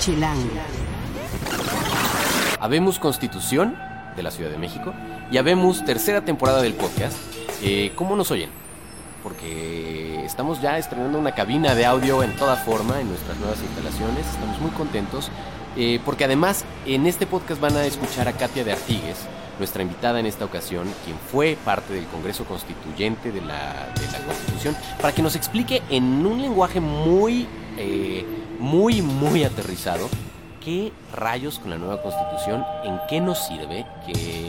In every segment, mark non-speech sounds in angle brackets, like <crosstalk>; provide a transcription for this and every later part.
Chilango. Habemos Constitución de la Ciudad de México y habemos tercera temporada del podcast. Eh, ¿Cómo nos oyen? Porque estamos ya estrenando una cabina de audio en toda forma en nuestras nuevas instalaciones. Estamos muy contentos eh, porque además en este podcast van a escuchar a Katia de Artigues, nuestra invitada en esta ocasión, quien fue parte del Congreso Constituyente de la, Constitución, para que nos explique en un lenguaje muy, eh, muy, muy aterrizado qué rayos con la nueva Constitución, en qué nos sirve, que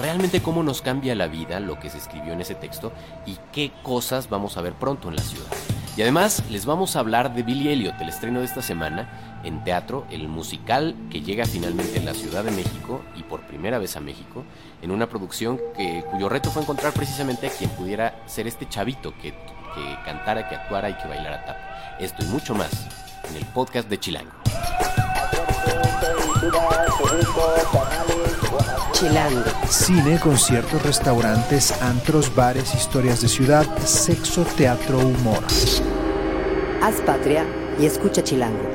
realmente cómo nos cambia la vida lo que se escribió en ese texto y qué cosas vamos a ver pronto en la ciudad. Y además les vamos a hablar de Billy Elliot, el estreno de esta semana en teatro, el musical que llega finalmente en la Ciudad de México y por primera vez a México, en una producción que, cuyo reto fue encontrar precisamente a quien pudiera ser este chavito que, que cantara, que actuara y que bailara tap. Esto y mucho más en el podcast de Chilango. Chilango. Cine, conciertos, restaurantes, antros, bares, historias de ciudad, sexo, teatro, humor. Haz patria y escucha Chilango.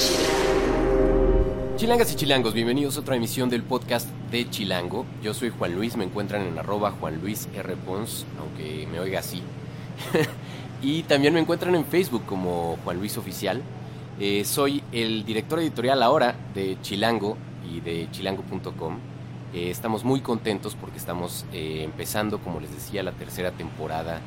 Chilangas y chilangos, bienvenidos a otra emisión del podcast de Chilango. Yo soy Juan Luis, me encuentran en arroba Juan Luis R. Pons, aunque me oiga así. <laughs> y también me encuentran en Facebook como Juan Luis Oficial. Eh, soy el director editorial ahora de Chilango y de chilango.com. Eh, estamos muy contentos porque estamos eh, empezando, como les decía, la tercera temporada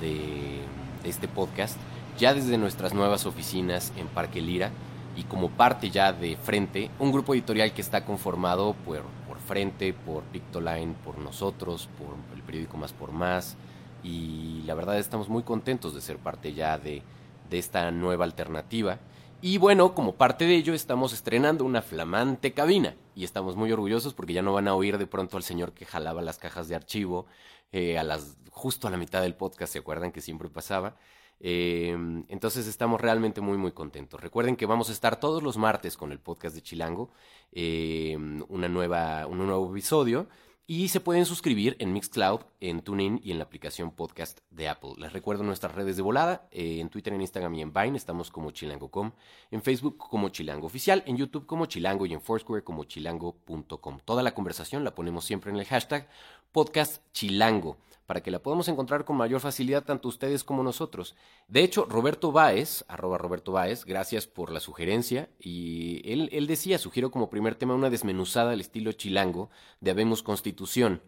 de, de este podcast, ya desde nuestras nuevas oficinas en Parque Lira y como parte ya de Frente, un grupo editorial que está conformado por, por Frente, por Pictoline, por nosotros, por el periódico Más por Más y la verdad estamos muy contentos de ser parte ya de, de esta nueva alternativa. Y bueno, como parte de ello estamos estrenando una flamante cabina y estamos muy orgullosos porque ya no van a oír de pronto al señor que jalaba las cajas de archivo eh, a las justo a la mitad del podcast, ¿se acuerdan que siempre pasaba? Eh, entonces estamos realmente muy muy contentos. Recuerden que vamos a estar todos los martes con el podcast de Chilango, eh, una nueva, un nuevo episodio. Y se pueden suscribir en Mixcloud, en TuneIn y en la aplicación podcast de Apple. Les recuerdo nuestras redes de volada. eh, en Twitter, en Instagram y en Vine estamos como chilango.com. En Facebook como Chilango Oficial. En YouTube como Chilango y en Foursquare como chilango.com. Toda la conversación la ponemos siempre en el hashtag podcast chilango para que la podamos encontrar con mayor facilidad tanto ustedes como nosotros. De hecho, Roberto Báez, arroba Roberto Báez, gracias por la sugerencia. Y él, él decía, sugiero como primer tema una desmenuzada al estilo chilango de Habemos Constitución.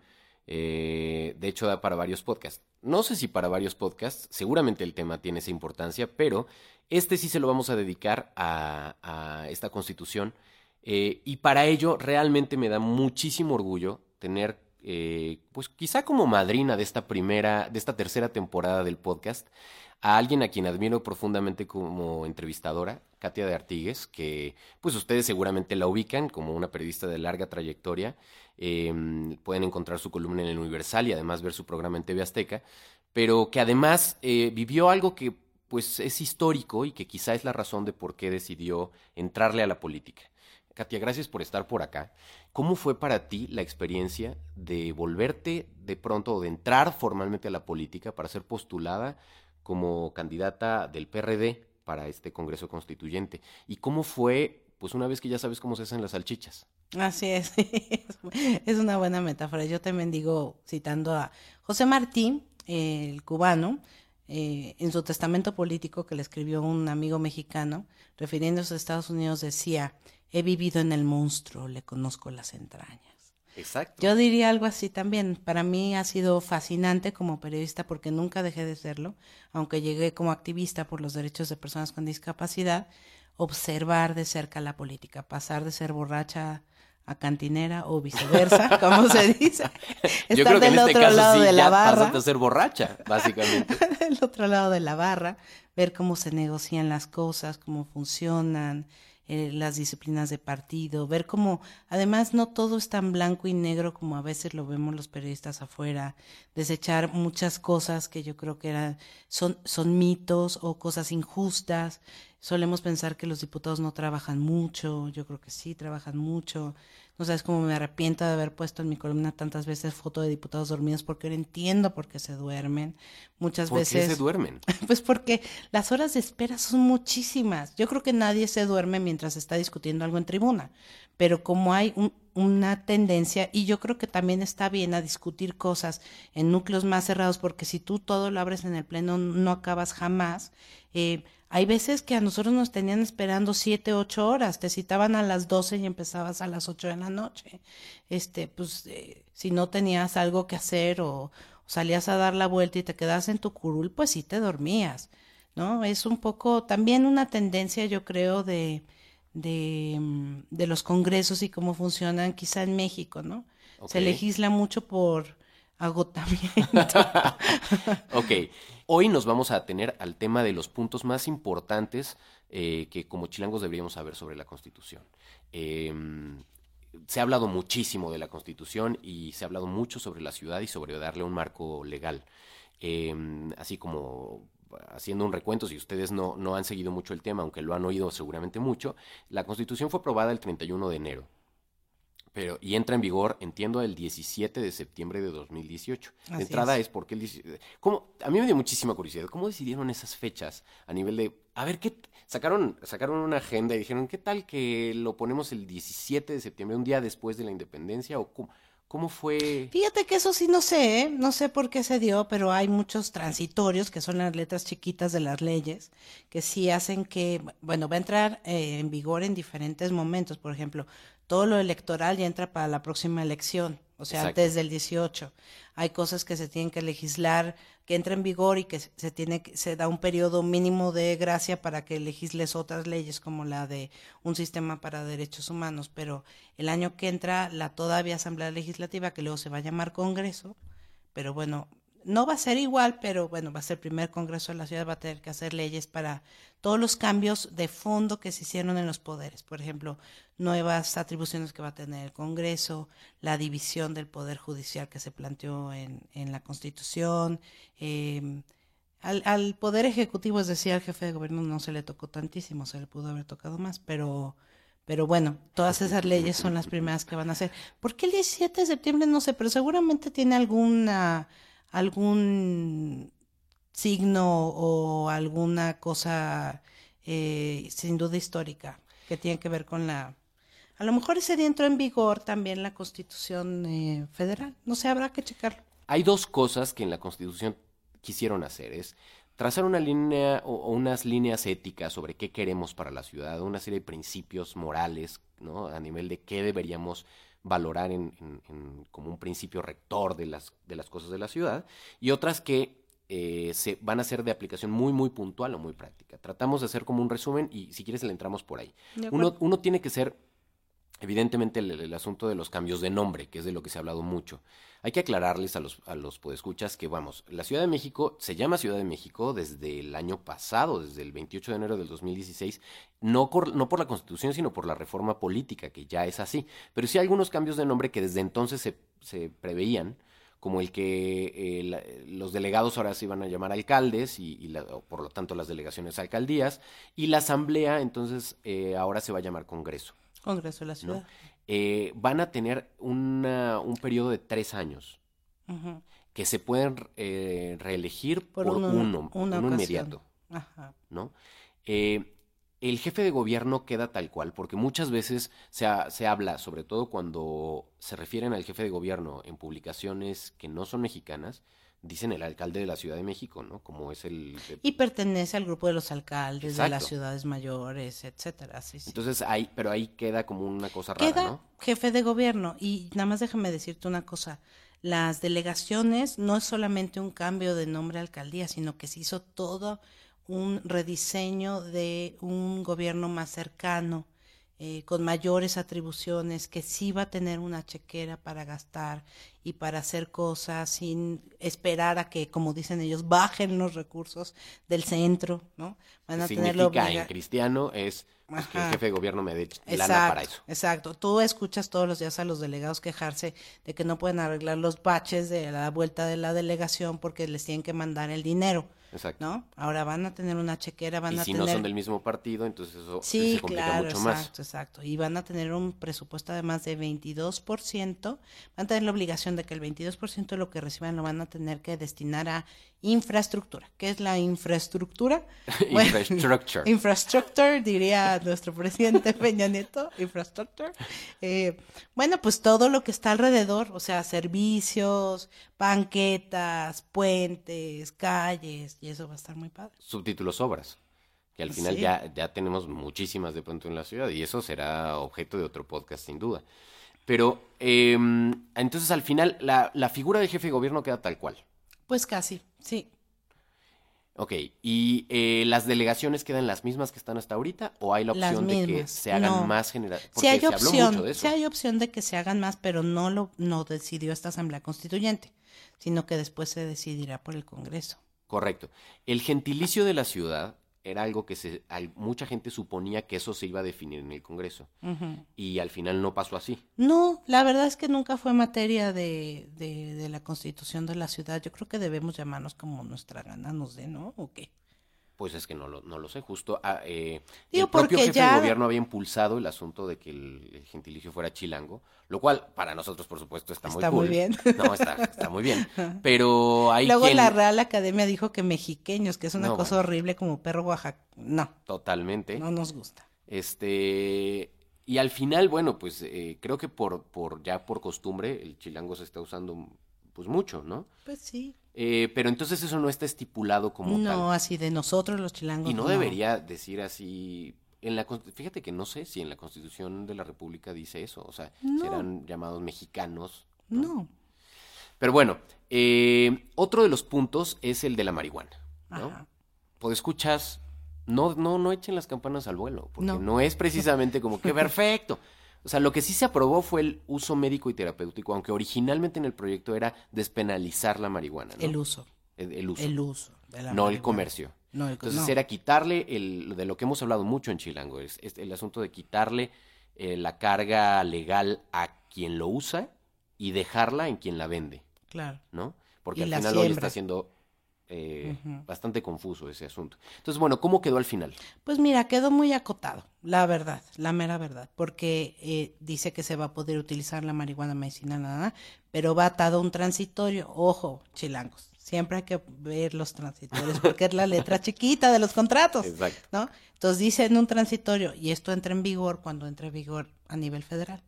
Eh, de hecho, da para varios podcasts. No sé si para varios podcasts, seguramente el tema tiene esa importancia, pero este sí se lo vamos a dedicar a, esta constitución. Eh, y para ello realmente me da muchísimo orgullo tener eh, pues quizá como madrina de esta primera, de esta tercera temporada del podcast, a alguien a quien admiro profundamente como entrevistadora, Katia de Artigues, que pues ustedes seguramente la ubican como una periodista de larga trayectoria. Eh, pueden encontrar su columna en el Universal y además ver su programa en TV Azteca, pero que además eh, vivió algo que pues es histórico y que quizá es la razón de por qué decidió entrarle a la política. Katia, gracias por estar por acá. ¿Cómo fue para ti la experiencia de volverte de pronto de entrar formalmente a la política para ser postulada como candidata del PRD para este Congreso Constituyente? ¿Y cómo fue, pues una vez que ya sabes cómo se hacen las salchichas? Así es, <laughs> es una buena metáfora. Yo también digo, citando a José Martí, el cubano, eh, en su testamento político que le escribió un amigo mexicano, refiriéndose a Estados Unidos, decía, he vivido en el monstruo, le conozco las entrañas. Exacto. Yo diría algo así también. Para mí ha sido fascinante como periodista porque nunca dejé de serlo, aunque llegué como activista por los derechos de personas con discapacidad, observar de cerca la política, pasar de ser borracha a cantinera o viceversa, <laughs> como se dice. Yo Estar creo que en del este otro caso lado sí, de la ya barra. pasaste a ser borracha, básicamente. <laughs> del otro lado de la barra, ver cómo se negocian las cosas, cómo funcionan, eh, las disciplinas de partido, ver cómo además no todo es tan blanco y negro como a veces lo vemos los periodistas afuera, desechar muchas cosas que yo creo que eran, son, son mitos o cosas injustas. Solemos pensar que los diputados no trabajan mucho, yo creo que sí trabajan mucho. No sabes cómo me arrepiento de haber puesto en mi columna tantas veces foto de diputados dormidos porque ahora entiendo por qué se duermen. Muchas ¿Por veces. qué se duermen? <laughs> Pues porque las horas de espera son muchísimas. Yo creo que nadie se duerme mientras está discutiendo algo en tribuna, pero como hay un, una tendencia, y yo creo que también está bien a discutir cosas en núcleos más cerrados, porque si tú todo lo abres en el pleno no acabas jamás. Eh, hay veces que a nosotros nos tenían esperando siete, ocho horas, te citaban a las doce y empezabas a las ocho de la noche. Este, pues, eh, si no tenías algo que hacer o, salías a dar la vuelta y te quedas en tu curul, pues sí te dormías, ¿no? Es un poco también una tendencia, yo creo, de, de, mm, de los congresos y cómo funcionan quizá en México, ¿no? Se legisla mucho por agotamiento. <laughs> ok, hoy nos vamos a tener al tema de los puntos más importantes eh, que como chilangos deberíamos saber sobre la Constitución. Em, se ha hablado muchísimo de la Constitución y se ha hablado mucho sobre la ciudad y sobre darle un marco legal. Em, así como haciendo un recuento, si ustedes no, no han seguido mucho el tema, aunque lo han oído seguramente mucho, la Constitución fue aprobada el 31 de enero. Pero, y entra en vigor, entiendo, el 17 de septiembre de 2018. de entrada es, porque el ¿cómo? A mí me dio muchísima curiosidad. ¿Cómo decidieron esas fechas a nivel de, a ver, qué sacaron sacaron una agenda y dijeron, ¿qué tal que lo ponemos el 17 de septiembre, un día después de la independencia o cómo? ¿Cómo fue? Fíjate que eso sí no sé, ¿eh? no sé por qué se dio, pero hay muchos transitorios, que son las letras chiquitas de las leyes, que sí hacen que, bueno, va a entrar eh, en vigor en diferentes momentos. Por ejemplo, todo lo electoral ya entra para la próxima elección, o sea, desde el 18. Hay cosas que se tienen que legislar, que entra en vigor y que se tiene se da un periodo mínimo de gracia para que legisles otras leyes como la de un sistema para derechos humanos, pero el año que entra la todavía Asamblea Legislativa que luego se va a llamar Congreso, pero bueno, no va a ser igual, pero bueno, va a ser el primer Congreso de la ciudad, va a tener que hacer leyes para todos los cambios de fondo que se hicieron en los poderes. Por ejemplo, nuevas atribuciones que va a tener el Congreso, la división del Poder Judicial que se planteó en, en la Constitución. Em, al, al, Poder Ejecutivo, es decir, al jefe de gobierno no se le tocó tantísimo, se le pudo haber tocado más, pero... Pero bueno, todas esas leyes son las primeras que van a hacer. ¿Por qué el 17 de septiembre? No sé, pero seguramente tiene alguna algún signo o alguna cosa eh, sin duda histórica que tiene que ver con la... A lo mejor ese entró en vigor también la Constitución eh, Federal. No sé, habrá que checarlo. Hay dos cosas que en la Constitución quisieron hacer. Es trazar una línea o, unas líneas éticas sobre qué queremos para la ciudad, una serie de principios morales, ¿no? A nivel de qué deberíamos valorar en, como un principio rector de las, de las cosas de la ciudad, y otras que eh, se van a ser de aplicación muy, muy puntual o muy práctica. Tratamos de hacer como un resumen y si quieres le entramos por ahí. Uno, uno tiene que ser Evidentemente el, asunto de los cambios de nombre, que es de lo que se ha hablado mucho. Hay que aclararles a los, a los podescuchas que, vamos, la Ciudad de México se llama Ciudad de México desde el año pasado, desde el 28 de enero del 2016, no, no por la Constitución, sino por la reforma política, que ya es así. Pero sí hay algunos cambios de nombre que desde entonces se, se preveían, como el que eh, los delegados ahora se iban a llamar alcaldes y, por lo tanto las delegaciones alcaldías, y la asamblea entonces eh, ahora se va a llamar Congreso. Congreso de la Ciudad. Eh, van a tener una, un periodo de tres años que se pueden eh, reelegir por, uno, uno inmediato. ¿no? Eh, el jefe de gobierno queda tal cual, porque muchas veces se, se, habla, sobre todo cuando se refieren al jefe de gobierno en publicaciones que no son mexicanas, dicen el alcalde de la Ciudad de México, ¿no? Como es el... Y pertenece al grupo de los alcaldes de las ciudades mayores, etcétera, sí, sí. Entonces ahí, pero ahí queda como una cosa rara, queda jefe de gobierno. Y nada más déjame decirte una cosa, las delegaciones no es solamente un cambio de nombre a alcaldía, sino que se hizo todo un rediseño de un gobierno más cercano, eh, con mayores atribuciones, que sí va a tener una chequera para gastar y para hacer cosas sin esperar a que, como dicen ellos, bajen los recursos del centro, ¿no? Van a tenerlo en cristiano es pues, que el jefe de gobierno me dé lana para eso. Exacto. Tú escuchas todos los días a los delegados quejarse de que no pueden arreglar los baches de la vuelta de la delegación porque les tienen que mandar el dinero Exacto. ¿no? Ahora van a tener una chequera, van y a si tener... no son del mismo partido, entonces eso Sí, se complica claro, mucho exacto, más. exacto. Y van a tener un presupuesto además de 22%, van a tener la obligación de que el 22% de lo que reciban lo van a tener que destinar a infraestructura. ¿Qué es la infraestructura? <laughs> Bueno, Infrastructure. <laughs> Infrastructure, diría nuestro presidente <laughs> Peña Nieto, infrastructure. Eh, bueno, pues todo lo que está alrededor, o sea, servicios, banquetas, puentes, calles, y eso va a estar muy padre. Subtítulos obras. Que al final Sí. ya, ya tenemos muchísimas de pronto en la ciudad y eso será objeto de otro podcast sin duda. Pero eh, entonces al final la, la figura de jefe de gobierno queda tal cual. Pues casi, sí. Ok, ¿y eh, las delegaciones quedan las mismas que están hasta ahorita o hay la opción de que se hagan no. más generales? Sí hay se habló opción, mucho de eso. sí hay opción de que se hagan más, pero no lo no decidió esta Asamblea Constituyente, sino que después se decidirá por el Congreso. Correcto. El gentilicio de la ciudad era algo que se, mucha gente suponía que eso se iba a definir en el Congreso y al final no pasó así. No, la verdad es que nunca fue materia de, de, de la Constitución de la ciudad. Yo creo que debemos llamarnos como nuestra gana nos dé, ¿no? ¿O qué? Pues es que no lo, no lo sé, justo ah, eh, Digo, el propio jefe ya- de gobierno había impulsado el asunto de que el, el gentilicio fuera chilango, lo cual para nosotros por supuesto está, Está muy muy cool. bien. No, está, está muy bien, <laughs> pero hay Luego quien la Real Academia dijo que mexiqueños, que es una No, cosa bueno. horrible como perro Oaxaca. No, totalmente, no nos gusta. este y al final bueno pues eh, creo que por por ya por costumbre el chilango se está usando pues mucho, ¿no? Pues sí. Eh, pero entonces eso no está estipulado como no, tal. así de nosotros los chilangos. Y no debería decir así. En la, fíjate que no sé si en la Constitución de la República dice eso. O sea, No. serán llamados mexicanos. No. Pero bueno, eh, otro de los puntos es el de la marihuana. ¿no? Ajá. Pues escuchas, no, no, no echen las campanas al vuelo, porque no, No. es precisamente como que <laughs> perfecto. O sea, lo que sí se aprobó fue el uso médico y terapéutico, aunque originalmente en el proyecto era despenalizar la marihuana. ¿no? El uso. El, el uso. El uso. de la no el comercio. No, el, Entonces no. era quitarle el, de lo que hemos hablado mucho en Chilango, es, es el asunto de quitarle eh, la carga legal a quien lo usa y dejarla en quien la vende, Claro. ¿no? Porque Y al final hoy siembra. está siendo eh, bastante confuso ese asunto. Entonces, bueno, ¿cómo quedó al final? Pues mira, quedó muy acotado, la verdad, la mera verdad, porque eh, dice que se va a poder utilizar la marihuana medicinal, nada, pero va atado a un transitorio. Ojo, chilangos, siempre hay que ver los transitorios, porque es la letra <laughs> chiquita de los contratos, Exacto. ¿no? Entonces dice en un transitorio, y esto entra en vigor cuando entre en vigor a nivel federal.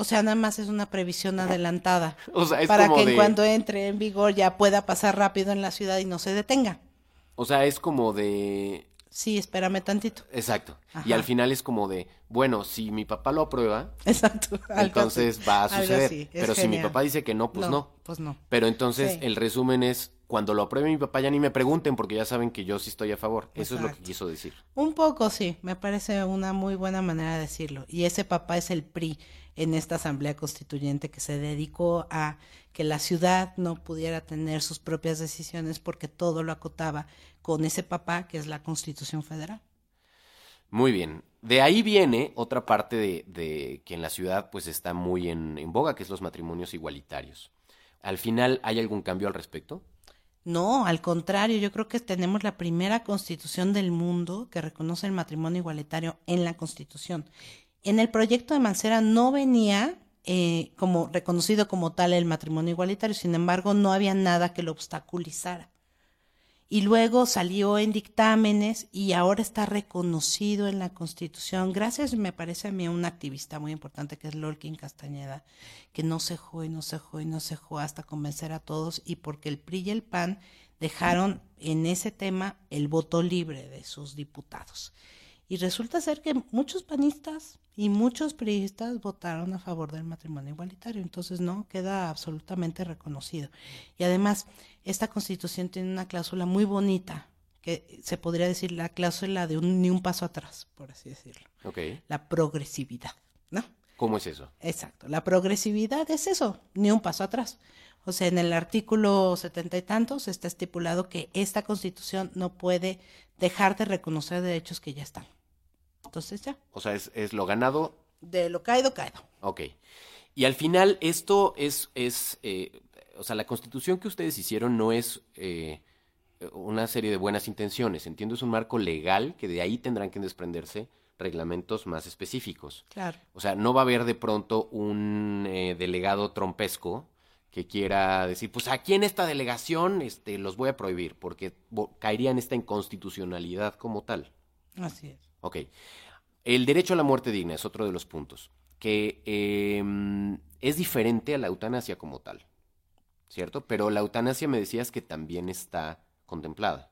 O sea, nada más es una previsión adelantada <laughs> O sea, es para como que de, cuanto entre en vigor ya pueda pasar rápido en la ciudad y no se detenga. o sea, es como de, Sí, espérame tantito. exacto. Y al final es como de, bueno, si mi papá lo aprueba, Exacto. <laughs> entonces así, va a suceder. así, Pero si mi papá dice que no, pues no. Pues no. Pero entonces Sí. el resumen es, cuando lo apruebe mi papá ya ni me pregunten porque ya saben que yo sí estoy a favor. Eso es lo que quiso decir. Un poco sí, me parece una muy buena manera de decirlo. Y ese papá es el PRI en esta asamblea constituyente que se dedicó a que la ciudad no pudiera tener sus propias decisiones porque todo lo acotaba con ese papá que es la Constitución Federal. Muy bien. De ahí viene otra parte de, de que en la ciudad pues está muy en, en boga, que es los matrimonios igualitarios. Al final, ¿hay algún cambio al respecto? No, al contrario, yo creo que tenemos la primera constitución del mundo que reconoce el matrimonio igualitario en la constitución. En el proyecto de Mancera no venía eh, como reconocido como tal el matrimonio igualitario, sin embargo no había nada que lo obstaculizara. Y luego salió en dictámenes y ahora está reconocido en la Constitución, gracias, me parece a mí, a un activista muy importante que es Lolkin Castañeda, que no cejó y no cejó y no cejó hasta convencer a todos y porque el PRI y el PAN dejaron en ese tema el voto libre de sus diputados. Y resulta ser que muchos panistas y muchos priistas votaron a favor del matrimonio igualitario, entonces no queda absolutamente reconocido. Y además, esta constitución tiene una cláusula muy bonita, que se podría decir la cláusula de un, ni un paso atrás, por así decirlo, Ok. la progresividad, ¿no? ¿Cómo es eso? Exacto, la progresividad es eso, ni un paso atrás. O sea, en el artículo setenta y tantos está estipulado que esta constitución no puede dejar de reconocer derechos que ya están. Entonces ya, O sea, es, es lo ganado. de lo caído, caído. Ok. Y al final, esto es, es eh, o sea, la constitución que ustedes hicieron no es, eh, una serie de buenas intenciones. Entiendo, es un marco legal que de ahí tendrán que desprenderse reglamentos más específicos. Claro. O sea, no va a haber de pronto un eh, delegado trompesco que quiera decir, pues aquí en esta delegación este, los voy a prohibir, porque caería en esta inconstitucionalidad como tal. Así es. Ok. El derecho a la muerte digna es otro de los puntos, que em, es diferente a la eutanasia como tal, ¿cierto? Pero la eutanasia me decías que también está contemplada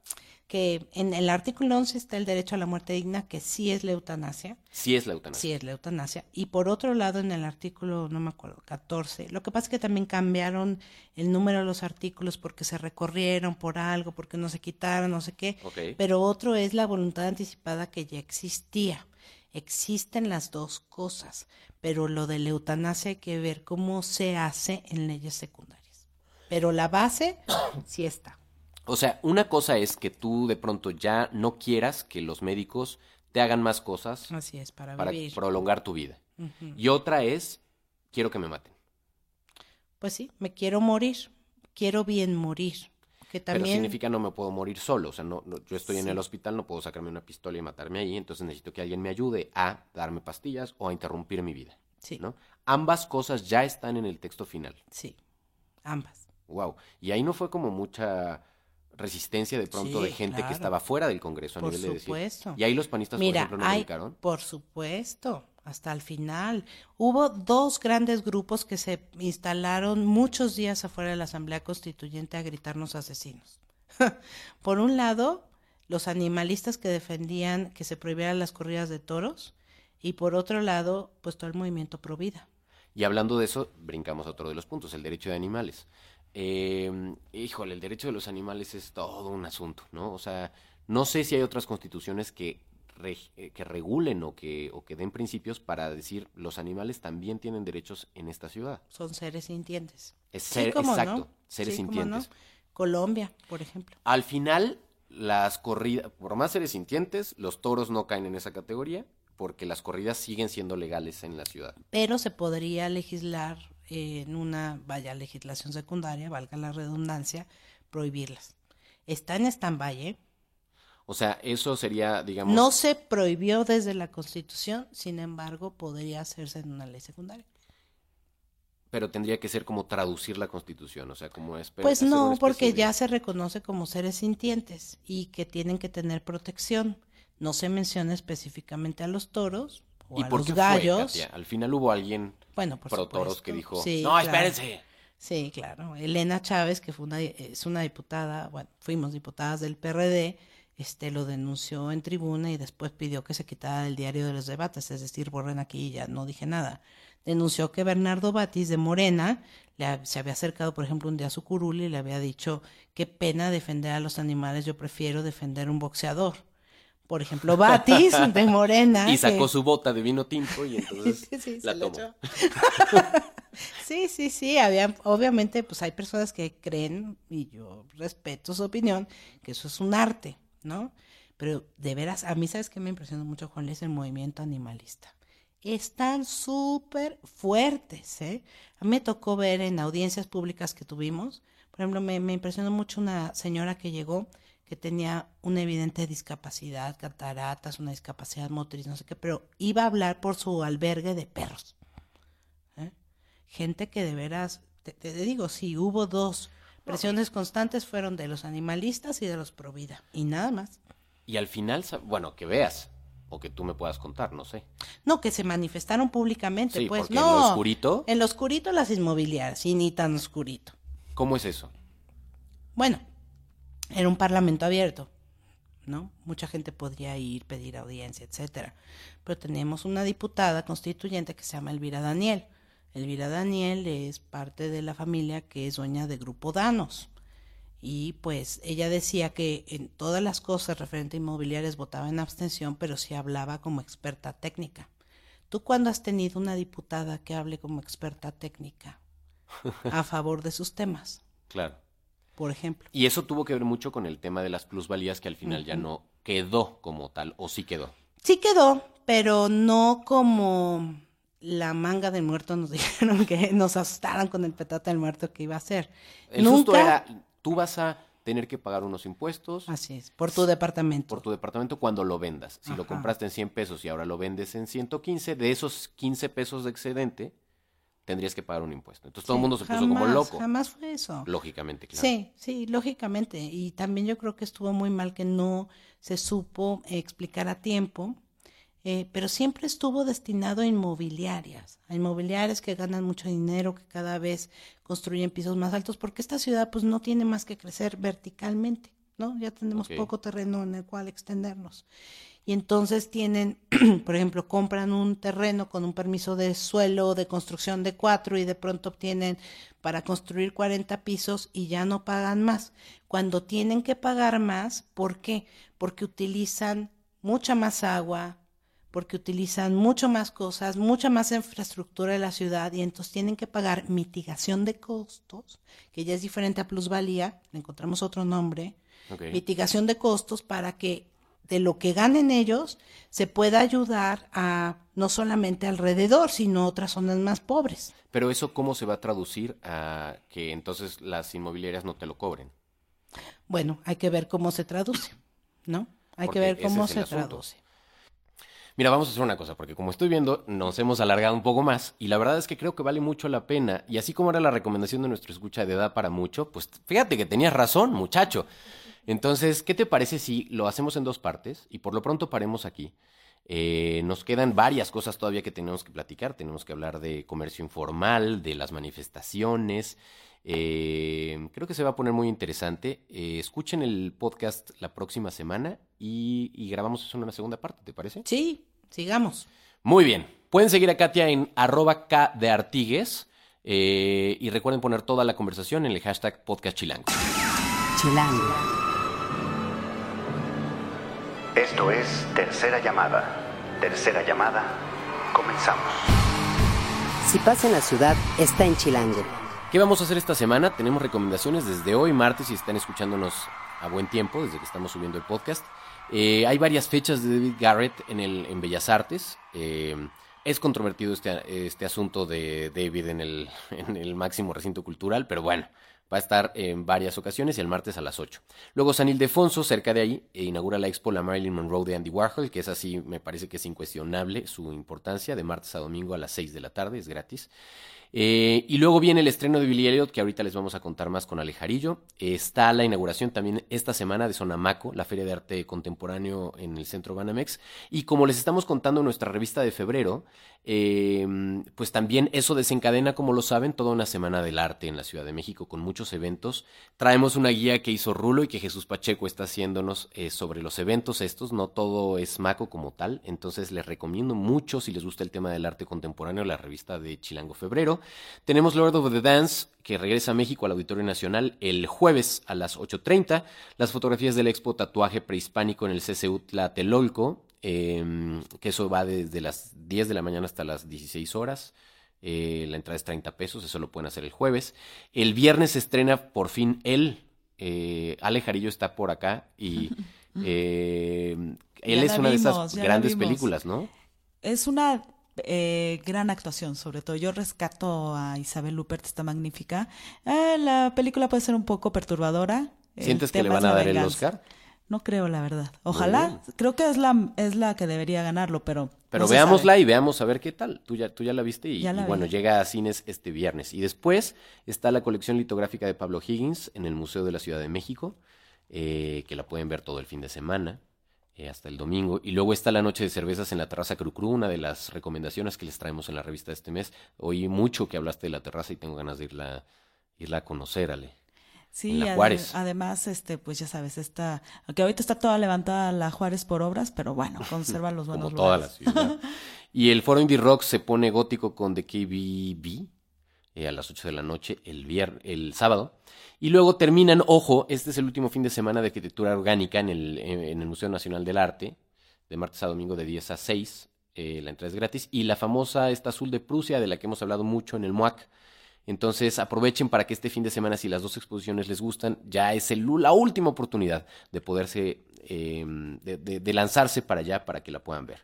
que en el artículo 11 está el derecho a la muerte digna, que sí es la eutanasia. Sí es la eutanasia. Sí es la eutanasia. Y por otro lado, en el artículo, no me acuerdo, 14, lo que pasa es que también cambiaron el número de los artículos porque se recorrieron por algo, porque no se quitaron, no sé qué. Pero otro es la voluntad anticipada que ya existía. Existen las dos cosas, pero lo de la eutanasia hay que ver cómo se hace en leyes secundarias. Pero la base sí está. O sea, una cosa es que tú de pronto ya no quieras que los médicos te hagan más cosas Así es, para, prolongar tu vida. Y otra es, quiero que me maten. Pues sí, me quiero morir, quiero bien morir. Que también... Pero significa no me puedo morir solo, o sea, no, yo estoy en el hospital, no puedo sacarme una pistola y matarme ahí, entonces necesito que alguien me ayude a darme pastillas o a interrumpir mi vida. Sí. ¿no? Ambas cosas ya están en el texto final. Sí, ambas. Wow. Y ahí no fue como mucha resistencia de pronto de gente que estaba fuera del Congreso a por nivel supuesto. Y ahí los panistas, Mira, por ejemplo, no Por supuesto, hasta el final. Hubo dos grandes grupos que se instalaron muchos días afuera de la Asamblea Constituyente a gritarnos asesinos. <laughs> por un lado, los animalistas que defendían que se prohibieran las corridas de toros y por otro lado, pues todo el movimiento pro vida. Y hablando de eso, brincamos a otro de los puntos, el derecho de animales. Eh, híjole, el derecho de los animales es todo un asunto, ¿no? O sea, no sé si hay otras constituciones que, eh, que regulen o que, o que den principios para decir los animales también tienen derechos en esta ciudad. Son seres sintientes. Es exacto, seres sintientes. Colombia, por ejemplo. Al final, las corridas, por más seres sintientes, los toros no caen en esa categoría porque las corridas siguen siendo legales en la ciudad. Pero se podría legislar en una, vaya, legislación secundaria, valga la redundancia, prohibirlas. Está en stand-by, ¿eh? O sea, eso sería, digamos... No se prohibió desde la Constitución, sin embargo, podría hacerse en una ley secundaria. Pero tendría que ser como traducir la Constitución, o sea, como es... Pues no, porque ya se reconoce como seres sintientes y que tienen que tener protección. No se menciona específicamente a los toros, ¿Y por qué gallos. Fue, Al final hubo alguien bueno, por pro toros que dijo, no, espérense. Sí, claro. Elena Chávez, que fue una, es una diputada, bueno, fuimos diputadas del PRD, este lo denunció en tribuna y después pidió que se quitara del diario de los debates, es decir, borren aquí y ya no dije nada. Denunció que Bernardo Batis de Morena le, se había acercado, por ejemplo, un día a su curul y le había dicho, qué pena defender a los animales, yo prefiero defender un boxeador por ejemplo, Batis <laughs> de Morena. Y sacó su bota de vino tinto y entonces <laughs> la tomó. <laughs> sí, sí, sí, había, obviamente, pues hay personas que creen, y yo respeto su opinión, que eso es un arte, ¿no? Pero de veras, a mí, ¿sabes qué me impresionó mucho, Juan Luis? El movimiento animalista. Están súper fuertes, ¿eh? A mí me tocó ver en audiencias públicas que tuvimos, por ejemplo, me, me impresionó mucho una señora que llegó que tenía una evidente discapacidad, cataratas, una discapacidad motriz, no sé qué, pero iba a hablar por su albergue de perros. ¿eh? Gente que de veras, te, digo, sí, hubo dos presiones constantes, fueron de los animalistas y de los pro vida, y nada más. Y al final, bueno, que veas, o que tú me puedas contar, no sé. No, que se manifestaron públicamente, pues porque no. En lo oscurito. En lo oscurito las inmobiliarias, y ni tan oscurito. ¿Cómo es eso? Bueno, era un parlamento abierto, ¿no? Mucha gente podría ir, pedir audiencia, etcétera. Pero tenemos una diputada constituyente que se llama Elvira Daniel. Elvira Daniel es parte de la familia que es dueña de Grupo Danos. Y pues ella decía que en todas las cosas referente a inmobiliarias votaba en abstención, pero sí hablaba como experta técnica. ¿Tú cuándo has tenido una diputada que hable como experta técnica a <laughs> favor de sus temas? Claro por ejemplo. Y eso tuvo que ver mucho con el tema de las plusvalías que al final ya no quedó como tal, o sí quedó. Sí quedó, pero no como la manga del muerto nos <laughs> dijeron que nos asustaran con el petate del muerto que iba a ser. El Nunca... susto era, tú vas a tener que pagar unos impuestos. Así es, por tu departamento. Por tu departamento cuando lo vendas. Si lo compraste en 100 pesos y ahora lo vendes en 115, de esos 15 pesos de excedente, tendrías que pagar un impuesto. Entonces todo el Sí, mundo se puso como loco. Jamás fue eso. Lógicamente, claro. Sí, sí, lógicamente. Y también yo creo que estuvo muy mal que no se supo eh, explicar a tiempo, eh, pero siempre estuvo destinado a inmobiliarias, a inmobiliarias que ganan mucho dinero, que cada vez construyen pisos más altos, porque esta ciudad pues no tiene más que crecer verticalmente, ¿no? Ya tenemos poco terreno en el cual extendernos. Y entonces tienen, <clears throat> por ejemplo, compran un terreno con un permiso de suelo de construcción de cuatro y de pronto obtienen para construir 40 pisos y ya no pagan más. Cuando tienen que pagar más, ¿por qué? Porque utilizan mucha más agua, porque utilizan mucho más cosas, mucha más infraestructura de la ciudad y entonces tienen que pagar mitigación de costos, que ya es diferente a plusvalía, le encontramos otro nombre, mitigación de costos para que de lo que ganen ellos se pueda ayudar a no solamente alrededor, sino a otras zonas más pobres. Pero eso, ¿cómo se va a traducir a que entonces las inmobiliarias no te lo cobren? Bueno, hay que ver cómo se traduce, ¿no? Hay Porque que ver cómo se asunto. traduce. Mira, vamos a hacer una cosa, porque como estoy viendo, nos hemos alargado un poco más y la verdad es que creo que vale mucho la pena. Y así como era la recomendación de nuestro escucha de edad para mucho, pues fíjate que tenías razón, muchacho. Entonces, ¿qué te parece si lo hacemos en dos partes y por lo pronto paremos aquí? Eh, nos quedan varias cosas todavía que tenemos que platicar. Tenemos que hablar de comercio informal, de las manifestaciones. Eh, creo que se va a poner muy interesante. Eh, escuchen el podcast la próxima semana y, y grabamos eso en una segunda parte, ¿te parece? Sí, sigamos. Muy bien. Pueden seguir a Katia en arroba K de Artigues. eh, y recuerden poner toda la conversación en el hashtag podcast chilango. Chilango. Esto es Tercera Llamada. Tercera Llamada. Comenzamos. Si pasa en la ciudad, está en Chilango. ¿Qué vamos a hacer esta semana? Tenemos recomendaciones desde hoy, martes, si están escuchándonos a buen tiempo, desde que estamos subiendo el podcast. Eh, hay varias fechas de David Garrett en, el, en Bellas Artes. Eh, es controvertido este, este asunto de David en el, <laughs> en el máximo recinto cultural, pero bueno, va a estar en varias ocasiones y el martes a las 8. Luego San Ildefonso, cerca de ahí, eh, inaugura la expo La Marilyn Monroe de Andy Warhol, que es así, me parece que es incuestionable su importancia, de martes a domingo a las 6 de la tarde, es gratis. Eh, y luego viene el estreno de Billy Elliot, que ahorita les vamos a contar más con Alejarillo. Está la inauguración también esta semana de Sonamaco, la Feria de Arte Contemporáneo en el Centro Banamex. Y como les estamos contando en nuestra revista de febrero, eh, pues también eso desencadena, como lo saben, toda una semana del arte en la Ciudad de México con muchos eventos. Traemos una guía que hizo Rulo y que Jesús Pacheco está haciéndonos eh, sobre los eventos estos. No todo es Maco como tal. Entonces les recomiendo mucho, si les gusta el tema del arte contemporáneo, la revista de Chilango Febrero. Tenemos Lord of the Dance, que regresa a México al Auditorio Nacional el jueves a las 8.30. Las fotografías del Expo Tatuaje Prehispánico en el CCU Tlatelolco, eh, que eso va desde las 10 de la mañana hasta las 16 horas. Eh, la entrada es 30 pesos, eso lo pueden hacer el jueves. El viernes se estrena por fin él. Eh, Ale Jarillo está por acá y <laughs> eh, él Ya es una de esas grandes películas, ¿no? Es una eh, gran actuación, sobre todo. Yo rescato a Isabel Luppert, está magnífica. Ah, la película puede ser un poco perturbadora. ¿Sientes que le van a dar el. Oscar? No creo, la verdad. Ojalá. Creo que es la, es la que debería ganarlo, pero. Pero no veámosla y veamos a ver qué tal. Tú ya, tú ya la viste y, Ya la y bueno, llega a cines este viernes. Y después está la colección litográfica de Pablo Higgins en el Museo de la Ciudad de México, eh, que la pueden ver todo el fin de semana, eh, hasta el domingo. Y luego está la noche de cervezas en la terraza Crucru, una de las recomendaciones que les traemos en la revista de este mes. Oí mucho que hablaste de la terraza y tengo ganas de irla, irla a conocer, Ale. Sí, la además, este, pues ya sabes, está, aunque ahorita está toda levantada la Juárez por obras, pero bueno, conserva los <laughs> buenos como toda la lugares. ciudad. y el foro Indie Rock se pone gótico con The KBB eh, a las 8 de la noche el, vier el sábado. Y luego terminan, ojo, este es el último fin de semana de arquitectura orgánica en el, en el Museo Nacional del Arte, de martes a domingo de 10 a 6. eh, la entrada es gratis. Y la famosa esta azul de Prusia, de la que hemos hablado mucho en el MUAC. Entonces aprovechen para que este fin de semana, si las dos exposiciones les gustan, ya es la última oportunidad de poderse, eh, de, lanzarse para allá para que la puedan ver.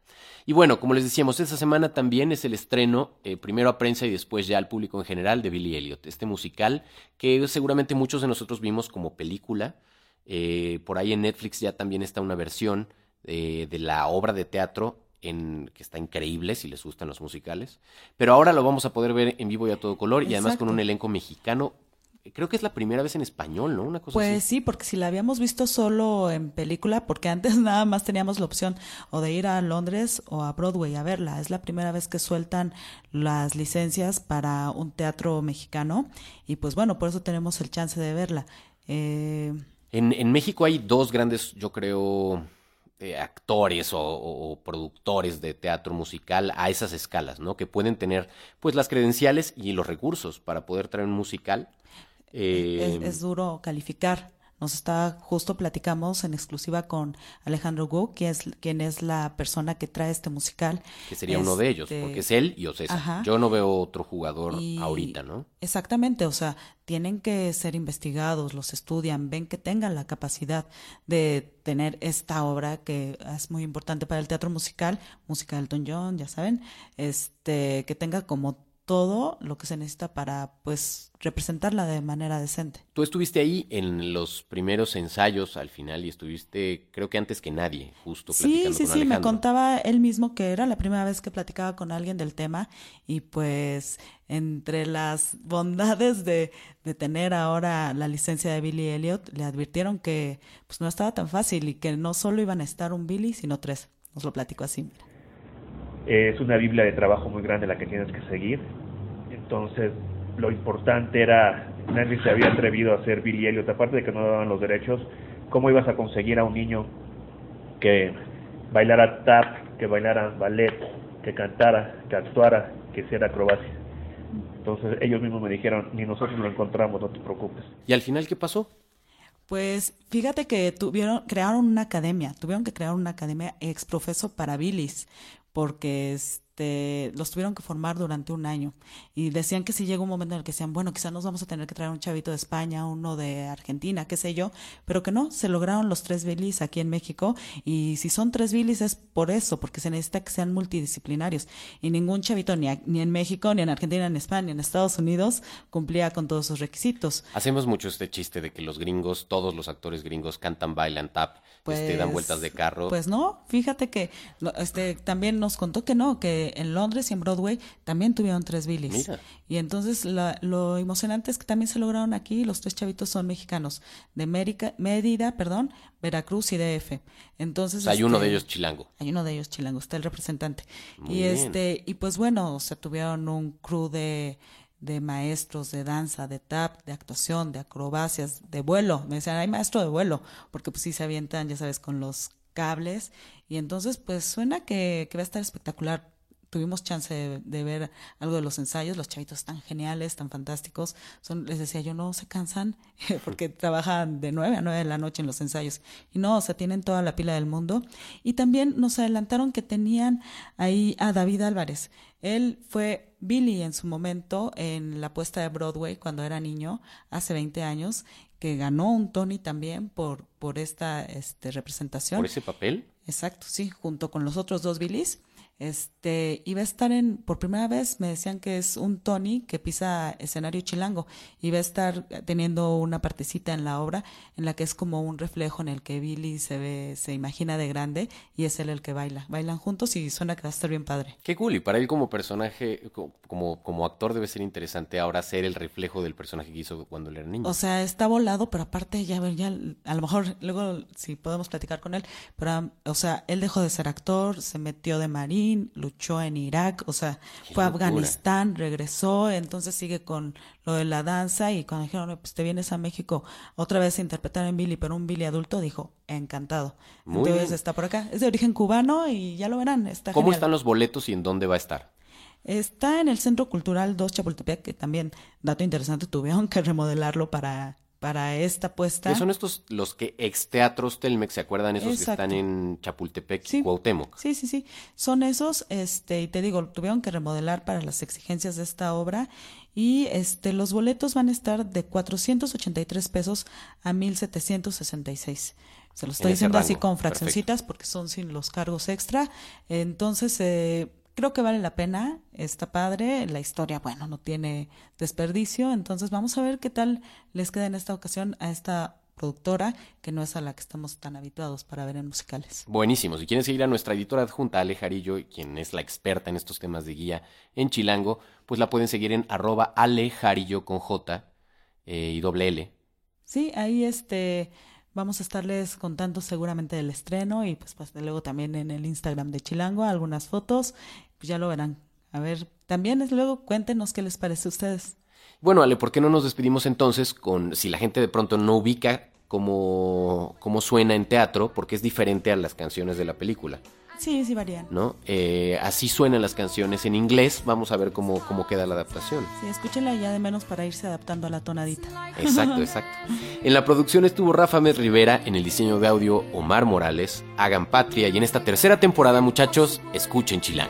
Y bueno, como les decíamos, esta semana también es el estreno, eh, primero a prensa y después ya al público en general, de Billy Elliot, este musical que seguramente muchos de nosotros vimos como película. Eh, por ahí en Netflix ya también está una versión de, de la obra de teatro en, que está increíble si les gustan los musicales. Pero ahora lo vamos a poder ver en vivo y a todo color y además con un elenco mexicano. Creo que es la primera vez en español, ¿no? Una cosa Pues así. sí, porque si la habíamos visto solo en película, porque antes <laughs> nada más teníamos la opción o de ir a Londres o a Broadway a verla. Es la primera vez que sueltan las licencias para un teatro mexicano y pues bueno, por eso tenemos el chance de verla. Eh, En, en México hay dos grandes, yo creo, eh, actores o, o- o productores de teatro musical a esas escalas, ¿no? Que pueden tener, pues, las credenciales y los recursos para poder traer un musical. Eh, es, es duro calificar. Nos está, justo platicamos en exclusiva con Alejandro que es, quien es la persona que trae este musical. que sería uno de ellos, Este, porque es él y Ocesa. Ajá. Yo no veo otro jugador Y- ahorita, ¿no? Exactamente, o sea, tienen que ser investigados, los estudian, ven que tengan la capacidad de tener esta obra que es muy importante para el teatro musical, música de Elton John, ya saben, este, que tenga como todo lo que se necesita para, pues, representarla de manera decente. Tú estuviste ahí en los primeros ensayos al final y estuviste, creo que antes que nadie, justo Sí, platicando sí, con sí, me contaba él mismo que era la primera vez que platicaba con alguien del tema y pues entre las bondades de, de tener ahora la licencia de Billy Elliot, le advirtieron que pues no estaba tan fácil y que no solo iban a estar un Billy, sino tres. Nos lo platico así. mira. Es una Biblia de trabajo muy grande la que tienes que seguir. Entonces, lo importante era, nadie se había atrevido a hacer Billy Elliot, aparte de que no daban los derechos, ¿cómo ibas a conseguir a un niño que bailara tap, que bailara ballet, que cantara, que actuara, que hiciera acrobacia? Entonces, ellos mismos me dijeron, ni nosotros lo encontramos, no te preocupes. ¿Y al final qué pasó? Pues fíjate que tuvieron, crearon una academia, tuvieron que crear una academia exprofeso para bilis, porque este, los tuvieron que formar durante un año. Y decían que si llega un momento en el que decían, bueno, quizás nos vamos a tener que traer un chavito de España, uno de Argentina, qué sé yo, pero que no, se lograron los tres bilis aquí en México. Y si son tres bilis es por eso, porque se necesita que sean multidisciplinarios. Y ningún chavito, ni, a- ni en México, ni en Argentina, ni en España, ni en Estados Unidos, cumplía con todos esos requisitos. Hacemos mucho este chiste de que los gringos, todos los actores gringos cantan, bailan, tap, este, dan vueltas de carro. Pues no, fíjate que este también nos contó que no, que en Londres y en Broadway también tuvieron tres. Mira. Y entonces la- lo emocionante es que también se lograron aquí, los tres chavitos son mexicanos, de Mérica- Mérida, perdón, Veracruz y DF. Entonces O sea, hay uno este, de ellos chilango. hay uno de ellos chilango, está el representante. Muy y bien. este, y pues bueno, o sea, tuvieron un crew de, de maestros de danza, de tap, de actuación, de acrobacias, de vuelo. Me decían, hay maestro de vuelo, porque pues sí se avientan, ya sabes, con los cables. Y entonces, pues suena que, que va a estar espectacular. Tuvimos chance de, de ver algo de los ensayos, los chavitos tan geniales, tan fantásticos. Son, les decía yo, no se cansan <laughs> porque trabajan de 9 a 9 de la noche en los ensayos. Y no, o sea, tienen toda la pila del mundo. Y también nos adelantaron que tenían ahí a David Álvarez. Él fue Billy en su momento en la puesta de Broadway cuando era niño, hace 20 años, que ganó un Tony también por, por esta este, representación. ¿Por ese papel? Exacto, sí, junto con los otros dos Billys. Este, iba a estar en, por primera vez, me decían que es un Tony que pisa escenario chilango. Iba a estar teniendo una partecita en la obra en la que es como un reflejo en el que Billy se ve, se imagina de grande y es él el que baila. Bailan juntos y suena que va a estar bien padre. Qué cool. Y para él como personaje, co- como, como actor debe ser interesante ahora ser el reflejo del personaje que hizo cuando él era niño. O sea, está volado, pero aparte, ya, ya, a lo mejor luego si podemos platicar con él, pero, o sea, él dejó de ser actor, se metió de marín, luchó en Irak, o sea, Qué fue a. Afganistán, regresó, entonces sigue con lo de la danza y cuando dijeron, "Oye, pues te vienes a México otra vez a interpretar en Billy, pero un Billy adulto, dijo, encantado. Muy entonces bien. está por acá, es de origen cubano y ya lo verán, está ¿Cómo genial. están los boletos y en dónde va a estar? Está en el Centro Cultural 2 Chapultepec, que también, dato interesante, tuvieron que remodelarlo para, para esta puesta. ¿Qué son estos los que ex teatros Telmex se acuerdan esos Exacto. que están en Chapultepec y Sí. Cuauhtémoc? Sí, sí, sí. Son esos, este, y te digo, tuvieron que remodelar para las exigencias de esta obra. Y este, los boletos van a estar de 483 pesos a 1766. Se lo estoy diciendo así con perfecto. fraccioncitas porque son sin los cargos extra. Entonces, eh, creo que vale la pena. Está padre. La historia, bueno, no tiene desperdicio. Entonces, vamos a ver qué tal les queda en esta ocasión a esta productora, que no es a la que estamos tan habituados para ver en musicales. Buenísimo. Si quieren seguir a nuestra editora adjunta, Ale Jarillo, quien es la experta en estos temas de guía en Chilango, pues la pueden seguir en arroba Ale Jarillo con J eh, y doble L. Sí, ahí este vamos a estarles contando seguramente del estreno y pues, pues luego también en el Instagram de Chilango algunas fotos, pues ya lo verán. A ver, también es luego cuéntenos qué les parece a ustedes. Bueno, Ale, ¿por qué no nos despedimos entonces con, si la gente de pronto no ubica cómo, cómo suena en teatro, porque es diferente a las canciones de la película? Sí, sí varían. ¿No? Eh, así suenan las canciones en inglés. Vamos a ver cómo, cómo queda la adaptación. Sí, escúchenla ya de menos para irse adaptando a la tonadita. Exacto, exacto. En la producción estuvo Rafa Mes Rivera, en el diseño de audio Omar Morales, Hagan Patria y en esta tercera temporada, muchachos, escuchen Chilán.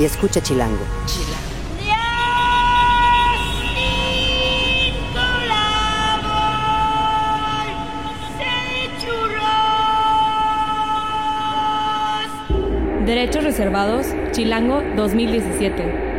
Y escucha Chilango. Derechos reservados, Chilango 2017.